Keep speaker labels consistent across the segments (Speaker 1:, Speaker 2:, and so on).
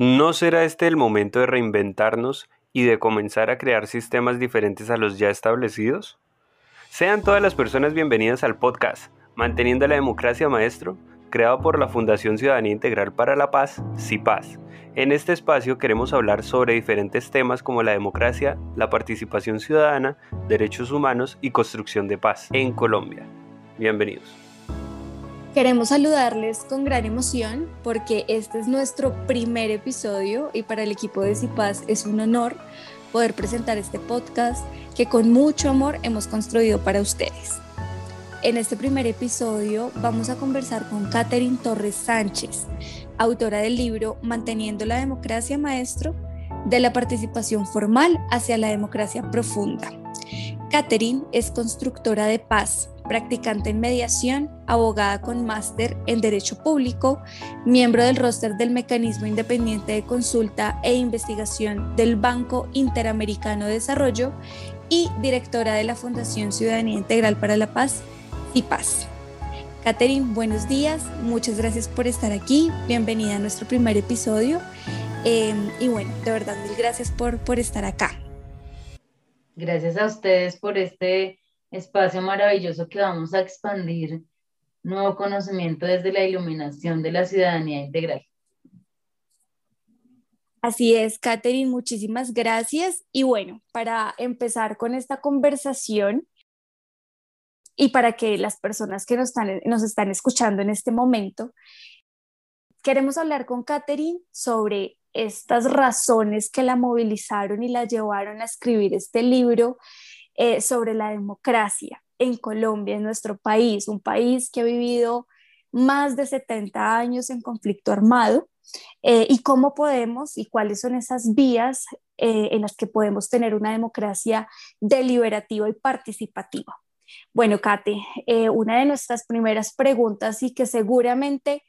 Speaker 1: ¿No será este el momento de reinventarnos y de comenzar a crear sistemas diferentes a los ya establecidos? Sean todas las personas bienvenidas al podcast Manteniendo la Democracia Maestro, creado por la Fundación Ciudadanía Integral para la Paz, CIPAS. En este espacio queremos hablar sobre diferentes temas como la democracia, la participación ciudadana, derechos humanos y construcción de paz en Colombia. Bienvenidos.
Speaker 2: Queremos saludarles con gran emoción porque este es nuestro primer episodio y para el equipo de CIPAS es un honor poder presentar este podcast que con mucho amor hemos construido para ustedes. En este primer episodio vamos a conversar con Catherine Torres Sánchez, autora del libro Manteniendo la democracia maestro, de la participación formal hacia la democracia profunda. Catherine es constructora de paz, practicante en mediación, abogada con máster en Derecho Público, miembro del roster del Mecanismo Independiente de Consulta e Investigación del Banco Interamericano de Desarrollo y directora de la Fundación Ciudadanía Integral para la Paz Paz. Catherine, buenos días, muchas gracias por estar aquí, bienvenida a nuestro primer episodio eh, y bueno, de verdad, mil gracias por, por estar acá.
Speaker 3: Gracias a ustedes por este espacio maravilloso que vamos a expandir nuevo conocimiento desde la iluminación de la ciudadanía integral.
Speaker 2: Así es, Catherine, muchísimas gracias. Y bueno, para empezar con esta conversación y para que las personas que nos están, nos están escuchando en este momento, queremos hablar con Catherine sobre estas razones que la movilizaron y la llevaron a escribir este libro eh, sobre la democracia en Colombia, en nuestro país, un país que ha vivido más de 70 años en conflicto armado, eh, y cómo podemos y cuáles son esas vías eh, en las que podemos tener una democracia deliberativa y participativa. Bueno, Kate, una de nuestras primeras preguntas y que seguramente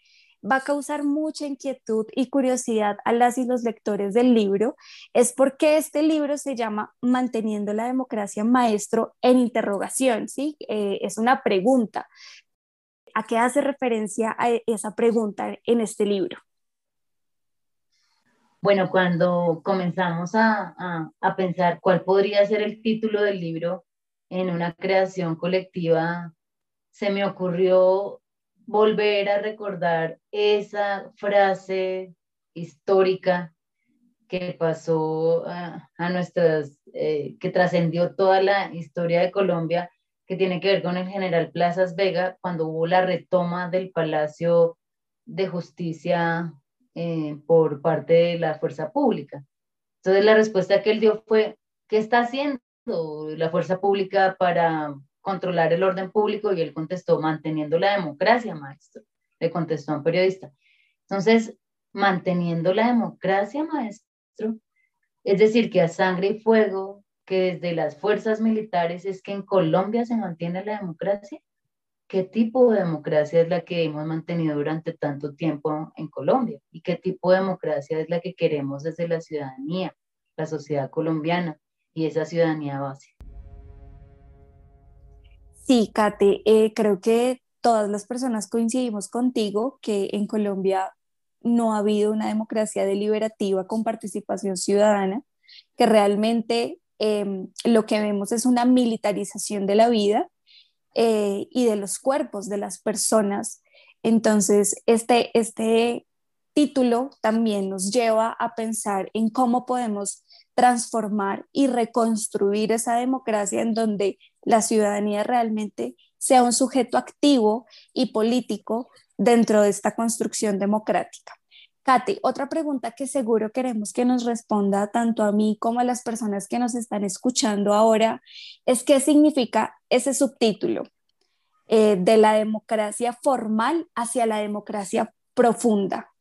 Speaker 2: va a causar mucha inquietud y curiosidad a las y los lectores del libro es porque este libro se llama Manteniendo la democracia maestro en interrogación, ¿sí? Eh, es una pregunta. ¿A qué hace referencia a esa pregunta en este libro?
Speaker 3: Bueno, cuando comenzamos a, a pensar cuál podría ser el título del libro en una creación colectiva, se me ocurrió volver a recordar esa frase histórica que pasó a, nuestras, eh, que trascendió toda la historia de Colombia, que tiene que ver con el general Plazas Vega, cuando hubo la retoma del Palacio de Justicia eh, por parte de la fuerza pública. Entonces la respuesta que él dio fue, ¿qué está haciendo la fuerza pública para controlar el orden público y él contestó, manteniendo la democracia, maestro, le contestó a un periodista. Entonces, manteniendo la democracia, maestro, es decir, que a sangre y fuego, que desde las fuerzas militares es que en Colombia se mantiene la democracia. ¿Qué tipo de democracia es la que hemos mantenido durante tanto tiempo en Colombia? ¿Y qué tipo de democracia es la que queremos desde la ciudadanía, la sociedad colombiana y esa ciudadanía básica?
Speaker 2: Sí, Kate, eh, creo que todas las personas coincidimos contigo que en Colombia no ha habido una democracia deliberativa con participación ciudadana, que realmente em, lo que vemos es una militarización de la vida eh, y de los cuerpos de las personas. Entonces, este, este título también nos lleva a pensar en cómo podemos transformar y reconstruir esa democracia en donde la ciudadanía realmente sea un sujeto activo y político dentro de esta construcción democrática. Katy, otra pregunta que seguro queremos que nos responda tanto a mí como a las personas que nos están escuchando ahora es qué significa ese subtítulo eh, de la democracia formal hacia la democracia profunda.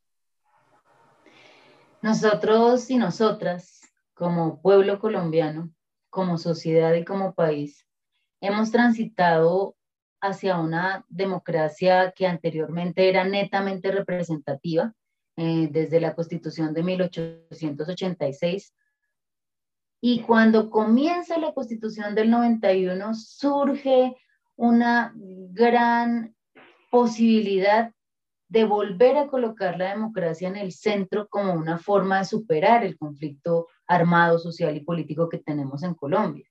Speaker 3: Nosotros y nosotras, como pueblo colombiano, como sociedad y como país, hemos transitado hacia una democracia que anteriormente era netamente representativa, eh, desde la Constitución de 1886. Y cuando comienza la Constitución del 91, surge una gran posibilidad de volver a colocar la democracia en el centro como una forma de superar el conflicto armado, social y político que tenemos en Colombia.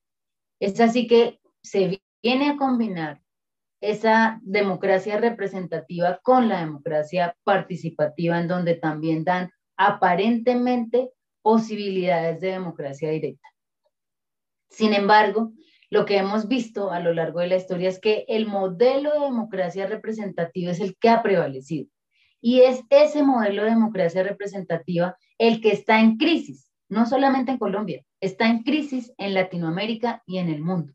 Speaker 3: Es así que se viene a combinar esa democracia representativa con la democracia participativa, en donde también dan aparentemente posibilidades de democracia directa. Sin embargo, lo que hemos visto a lo largo de la historia es que el modelo de democracia representativa es el que ha prevalecido. Y es ese modelo de democracia representativa el que está en crisis, no solamente en Colombia, está en crisis en Latinoamérica y en el mundo.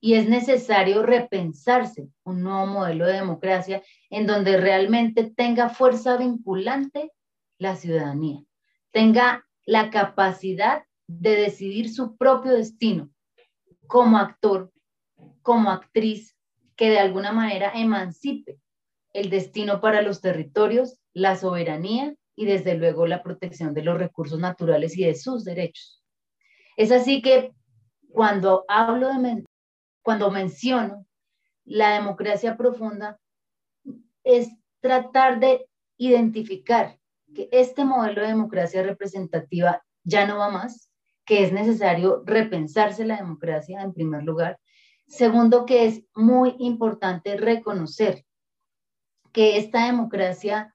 Speaker 3: Y es necesario repensarse un nuevo modelo de democracia en donde realmente tenga fuerza vinculante la ciudadanía, tenga la capacidad de decidir su propio destino como actor, como actriz, que de alguna manera emancipe el destino para los territorios, la soberanía y desde luego la protección de los recursos naturales y de sus derechos. Es así que cuando hablo de, cuando menciono la democracia profunda, es tratar de identificar que este modelo de democracia representativa ya no va más, que es necesario repensarse la democracia en primer lugar. Segundo, que es muy importante reconocer que esta democracia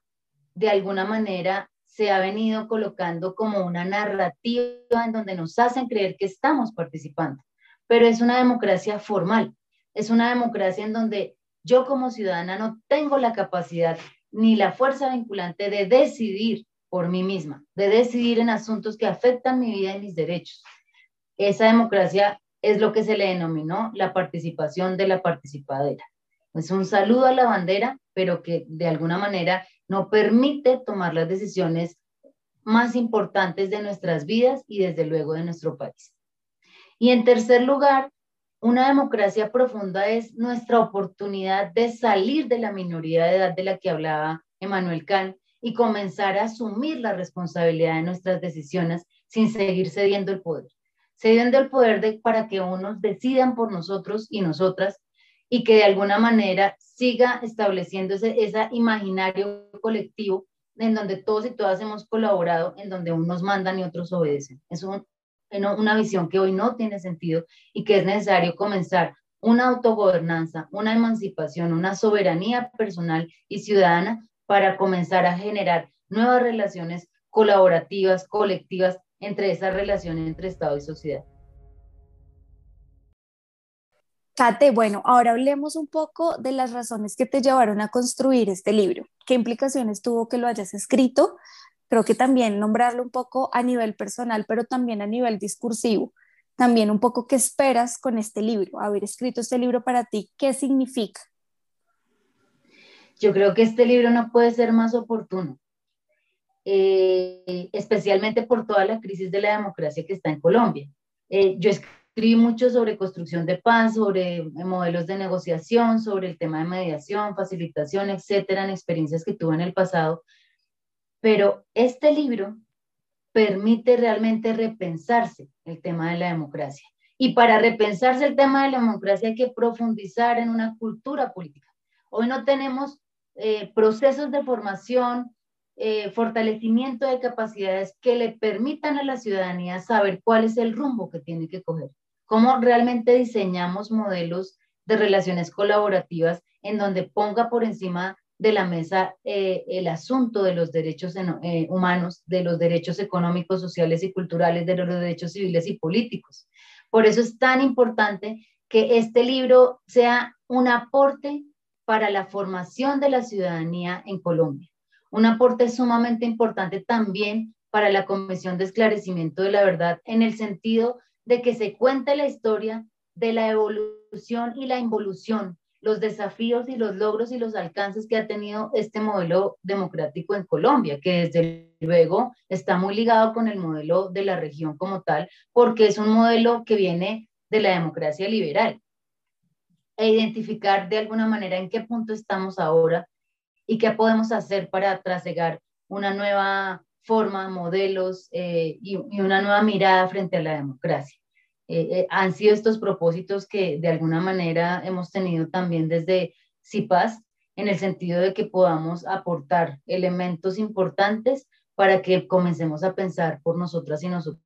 Speaker 3: de alguna manera se ha venido colocando como una narrativa en donde nos hacen creer que estamos participando, pero es una democracia formal, es una democracia en donde yo como ciudadana no tengo la capacidad ni la fuerza vinculante de decidir por mí misma, de decidir en asuntos que afectan mi vida y mis derechos. Esa democracia es lo que se le denominó la participación de la participadera. Es un saludo a la bandera, pero que de alguna manera no permite tomar las decisiones más importantes de nuestras vidas y desde luego de nuestro país. Y en tercer lugar, una democracia profunda es nuestra oportunidad de salir de la minoría de edad de la que hablaba Emmanuel Kant y comenzar a asumir la responsabilidad de nuestras decisiones sin seguir cediendo el poder. Cediendo el poder de, para que unos decidan por nosotros y nosotras y que de alguna manera siga estableciéndose ese imaginario colectivo en donde todos y todas hemos colaborado, en donde unos mandan y otros obedecen. Es una visión que hoy no tiene sentido y que es necesario comenzar una autogobernanza, una emancipación, una soberanía personal y ciudadana para comenzar a generar nuevas relaciones colaborativas, colectivas, entre esas relaciones entre Estado y sociedad.
Speaker 2: Kate, bueno, ahora hablemos un poco de las razones que te llevaron a construir este libro. ¿Qué implicaciones tuvo que lo hayas escrito? Creo que también nombrarlo un poco a nivel personal, pero también a nivel discursivo. También un poco qué esperas con este libro, haber escrito este libro para ti, ¿qué significa?
Speaker 3: Yo creo que este libro no puede ser más oportuno, eh, especialmente por toda la crisis de la democracia que está en Colombia. Eh, yo escribí mucho sobre construcción de paz, sobre modelos de negociación, sobre el tema de mediación, facilitación, etcétera, en experiencias que tuve en el pasado. Pero este libro permite realmente repensarse el tema de la democracia. Y para repensarse el tema de la democracia hay que profundizar en una cultura política. Hoy no tenemos eh, procesos de formación, eh, fortalecimiento de capacidades que le permitan a la ciudadanía saber cuál es el rumbo que tiene que coger cómo realmente diseñamos modelos de relaciones colaborativas en donde ponga por encima de la mesa eh, el asunto de los derechos humanos, de los derechos económicos, sociales y culturales, de los derechos civiles y políticos. Por eso es tan importante que este libro sea un aporte para la formación de la ciudadanía en Colombia. Un aporte sumamente importante también para la Comisión de Esclarecimiento de la Verdad en el sentido de que se cuente la historia de la evolución y la involución, los desafíos y los logros y los alcances que ha tenido este modelo democrático en Colombia, que desde luego está muy ligado con el modelo de la región como tal, porque es un modelo que viene de la democracia liberal. E identificar de alguna manera en qué punto estamos ahora y qué podemos hacer para trasegar una nueva forma, modelos eh, y, una nueva mirada frente a la democracia. Eh, eh, han sido estos propósitos que de alguna manera hemos tenido también desde CIPAS en el sentido de que podamos aportar elementos importantes para que comencemos a pensar por nosotras y nosotros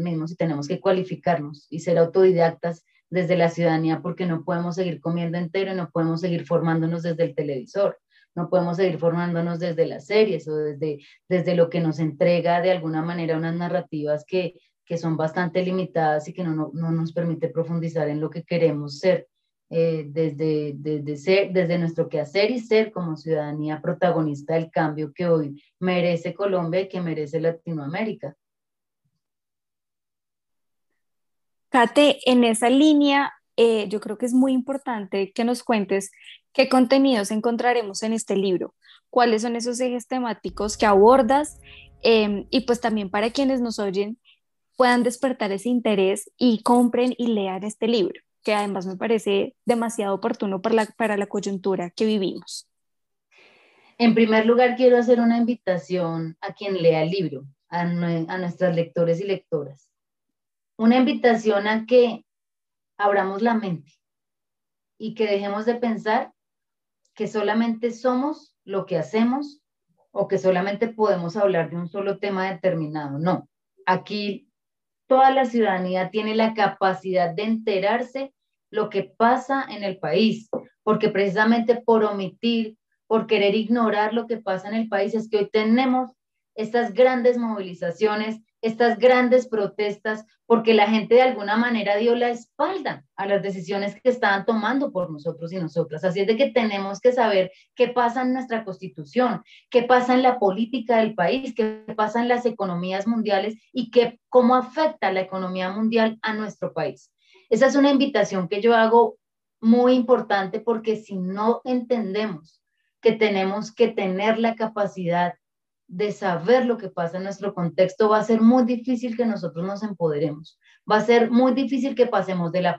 Speaker 3: mismos y tenemos que cualificarnos y ser autodidactas desde la ciudadanía porque no podemos seguir comiendo entero y no podemos seguir formándonos desde el televisor, no podemos seguir formándonos desde las series o desde, desde lo que nos entrega de alguna manera unas narrativas que, que son bastante limitadas y que no, no, no nos permite profundizar en lo que queremos ser. Eh, desde, desde, ser, desde nuestro quehacer y ser como ciudadanía protagonista del cambio que hoy merece Colombia y que merece Latinoamérica.
Speaker 2: Kate, en esa línea, eh, yo creo que es muy importante que nos cuentes qué contenidos encontraremos en este libro, cuáles son esos ejes temáticos que abordas em, y pues también para quienes nos oyen puedan despertar ese interés y compren y lean este libro que además me parece demasiado oportuno para la, para la coyuntura que vivimos.
Speaker 3: En primer lugar, quiero hacer una invitación a quien lea el libro, a, a nuestras lectores y lectoras. Una invitación a que abramos la mente y que dejemos de pensar que solamente somos lo que hacemos o que solamente podemos hablar de un solo tema determinado. No, aquí toda la ciudadanía tiene la capacidad de enterarse lo que pasa en el país, porque precisamente por omitir, por querer ignorar lo que pasa en el país, es que hoy tenemos estas grandes movilizaciones, estas grandes protestas, porque la gente de alguna manera dio la espalda a las decisiones que estaban tomando por nosotros y nosotras. Así es de que tenemos que saber qué pasa en nuestra constitución, qué pasa en la política del país, qué pasa en las economías mundiales y qué, cómo afecta la economía mundial a nuestro país. Esa es una invitación que yo hago muy importante porque si no entendemos que tenemos que tener la capacidad de saber lo que pasa en nuestro contexto, va a ser muy difícil que nosotros nos empoderemos. Va a ser muy difícil que pasemos de la,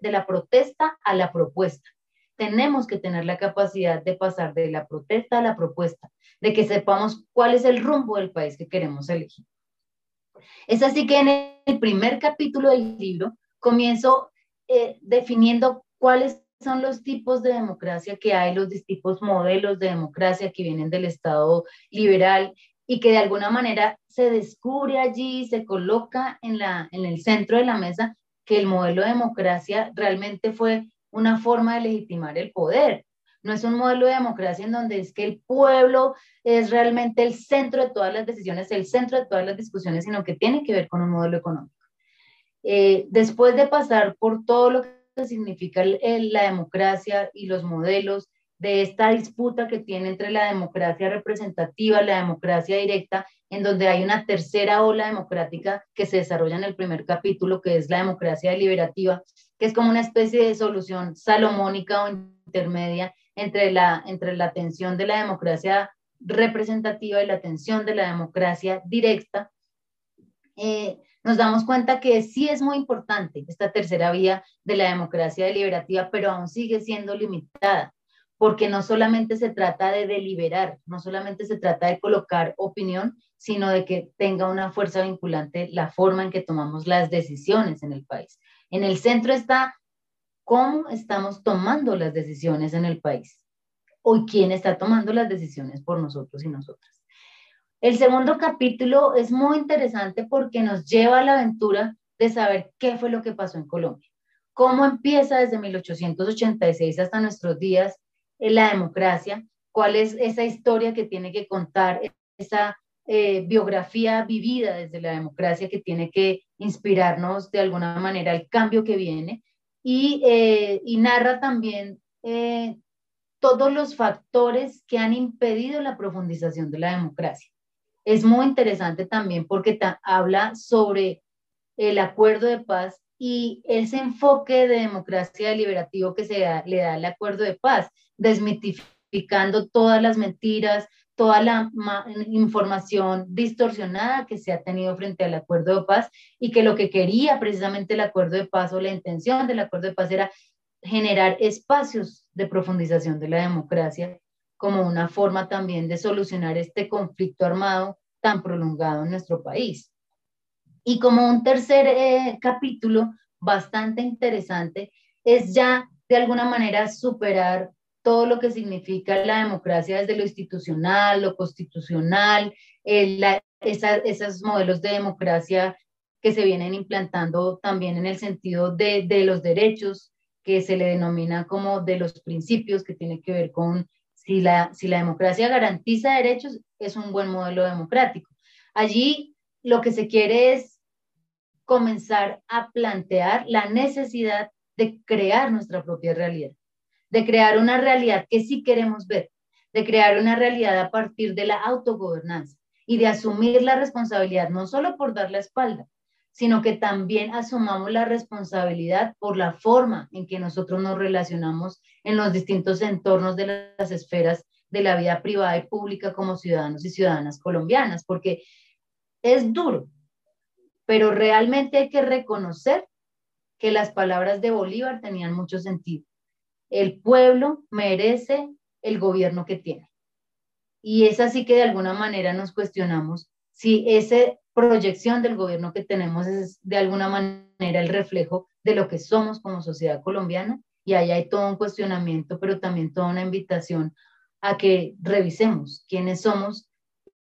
Speaker 3: de la protesta a la propuesta. Tenemos que tener la capacidad de pasar de la protesta a la propuesta, de que sepamos cuál es el rumbo del país que queremos elegir. Es así que en el primer capítulo del libro comienzo eh, definiendo cuáles son los tipos de democracia que hay, los distintos modelos de democracia que vienen del Estado liberal y que de alguna manera se descubre allí, se coloca en, la, en el centro de la mesa que el modelo de democracia realmente fue una forma de legitimar el poder. No es un modelo de democracia en donde es que el pueblo es realmente el centro de todas las decisiones, el centro de todas las discusiones, sino que tiene que ver con un modelo económico. Eh, después de pasar por todo lo que significa la democracia y los modelos de esta disputa que tiene entre la democracia representativa, la democracia directa, en donde hay una tercera ola democrática que se desarrolla en el primer capítulo, que es la democracia deliberativa, que es como una especie de solución salomónica o intermedia entre la, entre la tensión de la democracia representativa y la tensión de la democracia directa. Eh, nos damos cuenta que sí es muy importante esta tercera vía de la democracia deliberativa, pero aún sigue siendo limitada, porque no solamente se trata de deliberar, no solamente se trata de colocar opinión, sino de que tenga una fuerza vinculante la forma en que tomamos las decisiones en el país. En el centro está cómo estamos tomando las decisiones en el país o quién está tomando las decisiones por nosotros y nosotras. El segundo capítulo es muy interesante porque nos lleva a la aventura de saber qué fue lo que pasó en Colombia, cómo empieza desde 1886 hasta nuestros días la democracia, cuál es esa historia que tiene que contar, esa eh, biografía vivida desde la democracia que tiene que inspirarnos de alguna manera al cambio que viene. Y, eh, narra también eh, todos los factores que han impedido la profundización de la democracia es muy interesante también porque habla sobre el acuerdo de paz y ese enfoque de democracia deliberativo que se le da al acuerdo de paz, desmitificando todas las mentiras, toda la información distorsionada que se ha tenido frente al acuerdo de paz y que lo que quería precisamente el acuerdo de paz o la intención del acuerdo de paz era generar espacios de profundización de la democracia como una forma también de solucionar este conflicto armado tan prolongado en nuestro país. Y como un tercer eh, capítulo bastante interesante es ya de alguna manera superar todo lo que significa la democracia desde lo institucional, lo constitucional, esos modelos de democracia que se vienen implantando también en el sentido de, de los derechos, que se le denomina como de los principios, que tiene que ver con si la, democracia garantiza derechos, es un buen modelo democrático. Allí lo que se quiere es comenzar a plantear la necesidad de crear nuestra propia realidad, de crear una realidad que sí queremos ver, de crear una realidad a partir de la autogobernanza y de asumir la responsabilidad, no solo por dar la espalda, sino que también asumamos la responsabilidad por la forma en que nosotros nos relacionamos en los distintos entornos de las esferas de la vida privada y pública como ciudadanos y ciudadanas colombianas, porque es duro, pero realmente hay que reconocer que las palabras de Bolívar tenían mucho sentido. El pueblo merece el gobierno que tiene. Y es así que de alguna manera nos cuestionamos si esa proyección del gobierno que tenemos es de alguna manera el reflejo de lo que somos como sociedad colombiana. Y ahí hay todo un cuestionamiento, pero también toda una invitación a que revisemos quiénes somos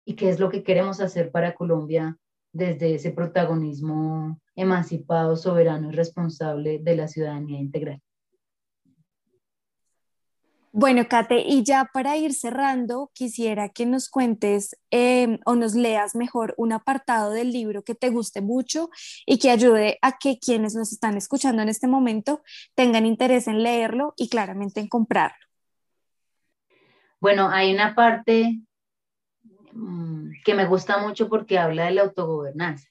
Speaker 3: y qué es lo que queremos hacer para Colombia desde ese protagonismo emancipado, soberano y responsable de la ciudadanía integral.
Speaker 2: Bueno, Kate, y ya para ir cerrando, quisiera que nos cuentes em, o nos leas mejor un apartado del libro que te guste mucho y que ayude a que quienes nos están escuchando en este momento tengan interés en leerlo y claramente en comprarlo.
Speaker 3: Bueno, hay una parte mm, que me gusta mucho porque habla de la autogobernanza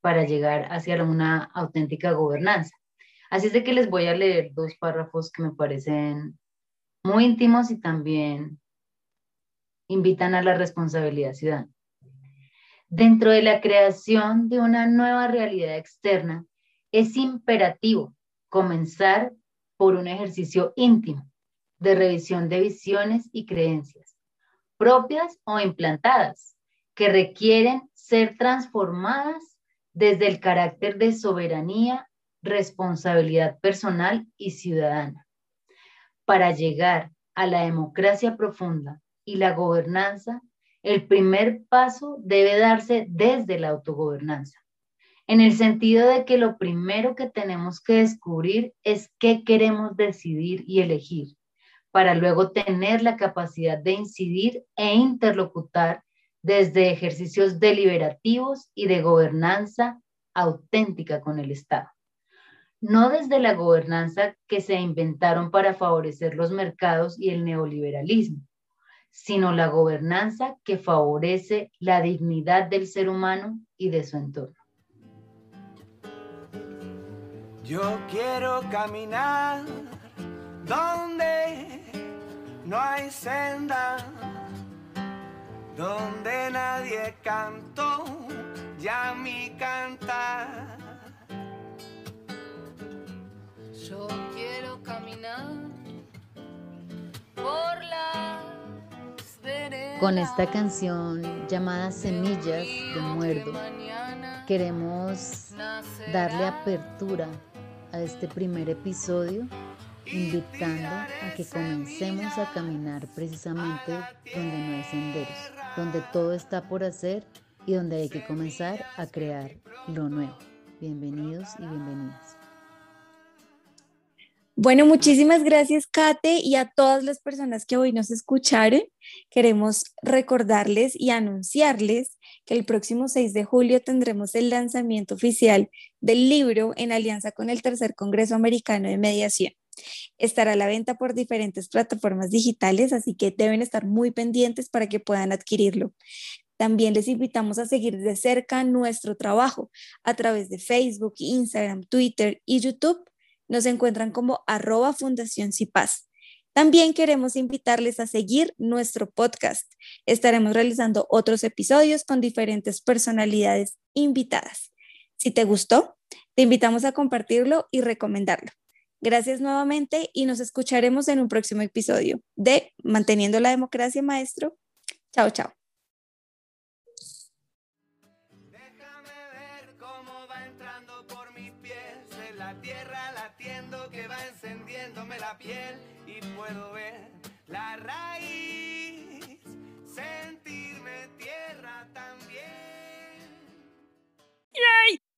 Speaker 3: para llegar hacia una auténtica gobernanza. Así es de que les voy a leer dos párrafos que me parecen muy íntimos y también invitan a la responsabilidad ciudadana. Dentro de la creación de una nueva realidad externa, es imperativo comenzar por un ejercicio íntimo de revisión de visiones y creencias, propias o implantadas, que requieren ser transformadas desde el carácter de soberanía, responsabilidad personal y ciudadana para llegar a la democracia profunda y la gobernanza, el primer paso debe darse desde la autogobernanza, en el sentido de que lo primero que tenemos que descubrir es qué queremos decidir y elegir, para luego tener la capacidad de incidir e interlocutar desde ejercicios deliberativos y de gobernanza auténtica con el Estado no desde la gobernanza que se inventaron para favorecer los mercados y el neoliberalismo, sino la gobernanza que favorece la dignidad del ser humano y de su entorno.
Speaker 4: Yo quiero caminar donde no hay senda, donde nadie cantó ya mi cantar
Speaker 5: Yo quiero caminar por las
Speaker 3: Con esta canción llamada Semillas de Muerdo, queremos darle apertura a este primer episodio, invitando a que comencemos a caminar precisamente donde no hay senderos, donde todo está por hacer y donde hay que comenzar a crear lo nuevo. Bienvenidos y bienvenidas.
Speaker 2: Bueno, muchísimas gracias, Kate, y a todas las personas que hoy nos escucharon. Queremos recordarles y anunciarles que el próximo 6 de julio tendremos el lanzamiento oficial del libro en alianza con el Tercer Congreso Americano de Mediación. Estará a la venta por diferentes plataformas digitales, así que deben estar muy pendientes para que puedan adquirirlo. También les invitamos a seguir de cerca nuestro trabajo a través de Facebook, Instagram, Twitter y YouTube nos encuentran como arroba Fundación Cipaz. También queremos invitarles a seguir nuestro podcast. Estaremos realizando otros episodios con diferentes personalidades invitadas. Si te gustó, te invitamos a compartirlo y recomendarlo. Gracias nuevamente y nos escucharemos en un próximo episodio de Manteniendo la Democracia, Maestro. Chao, chao.
Speaker 4: encendiéndome la piel y puedo ver la raíz, sentirme tierra también. ¡Yay!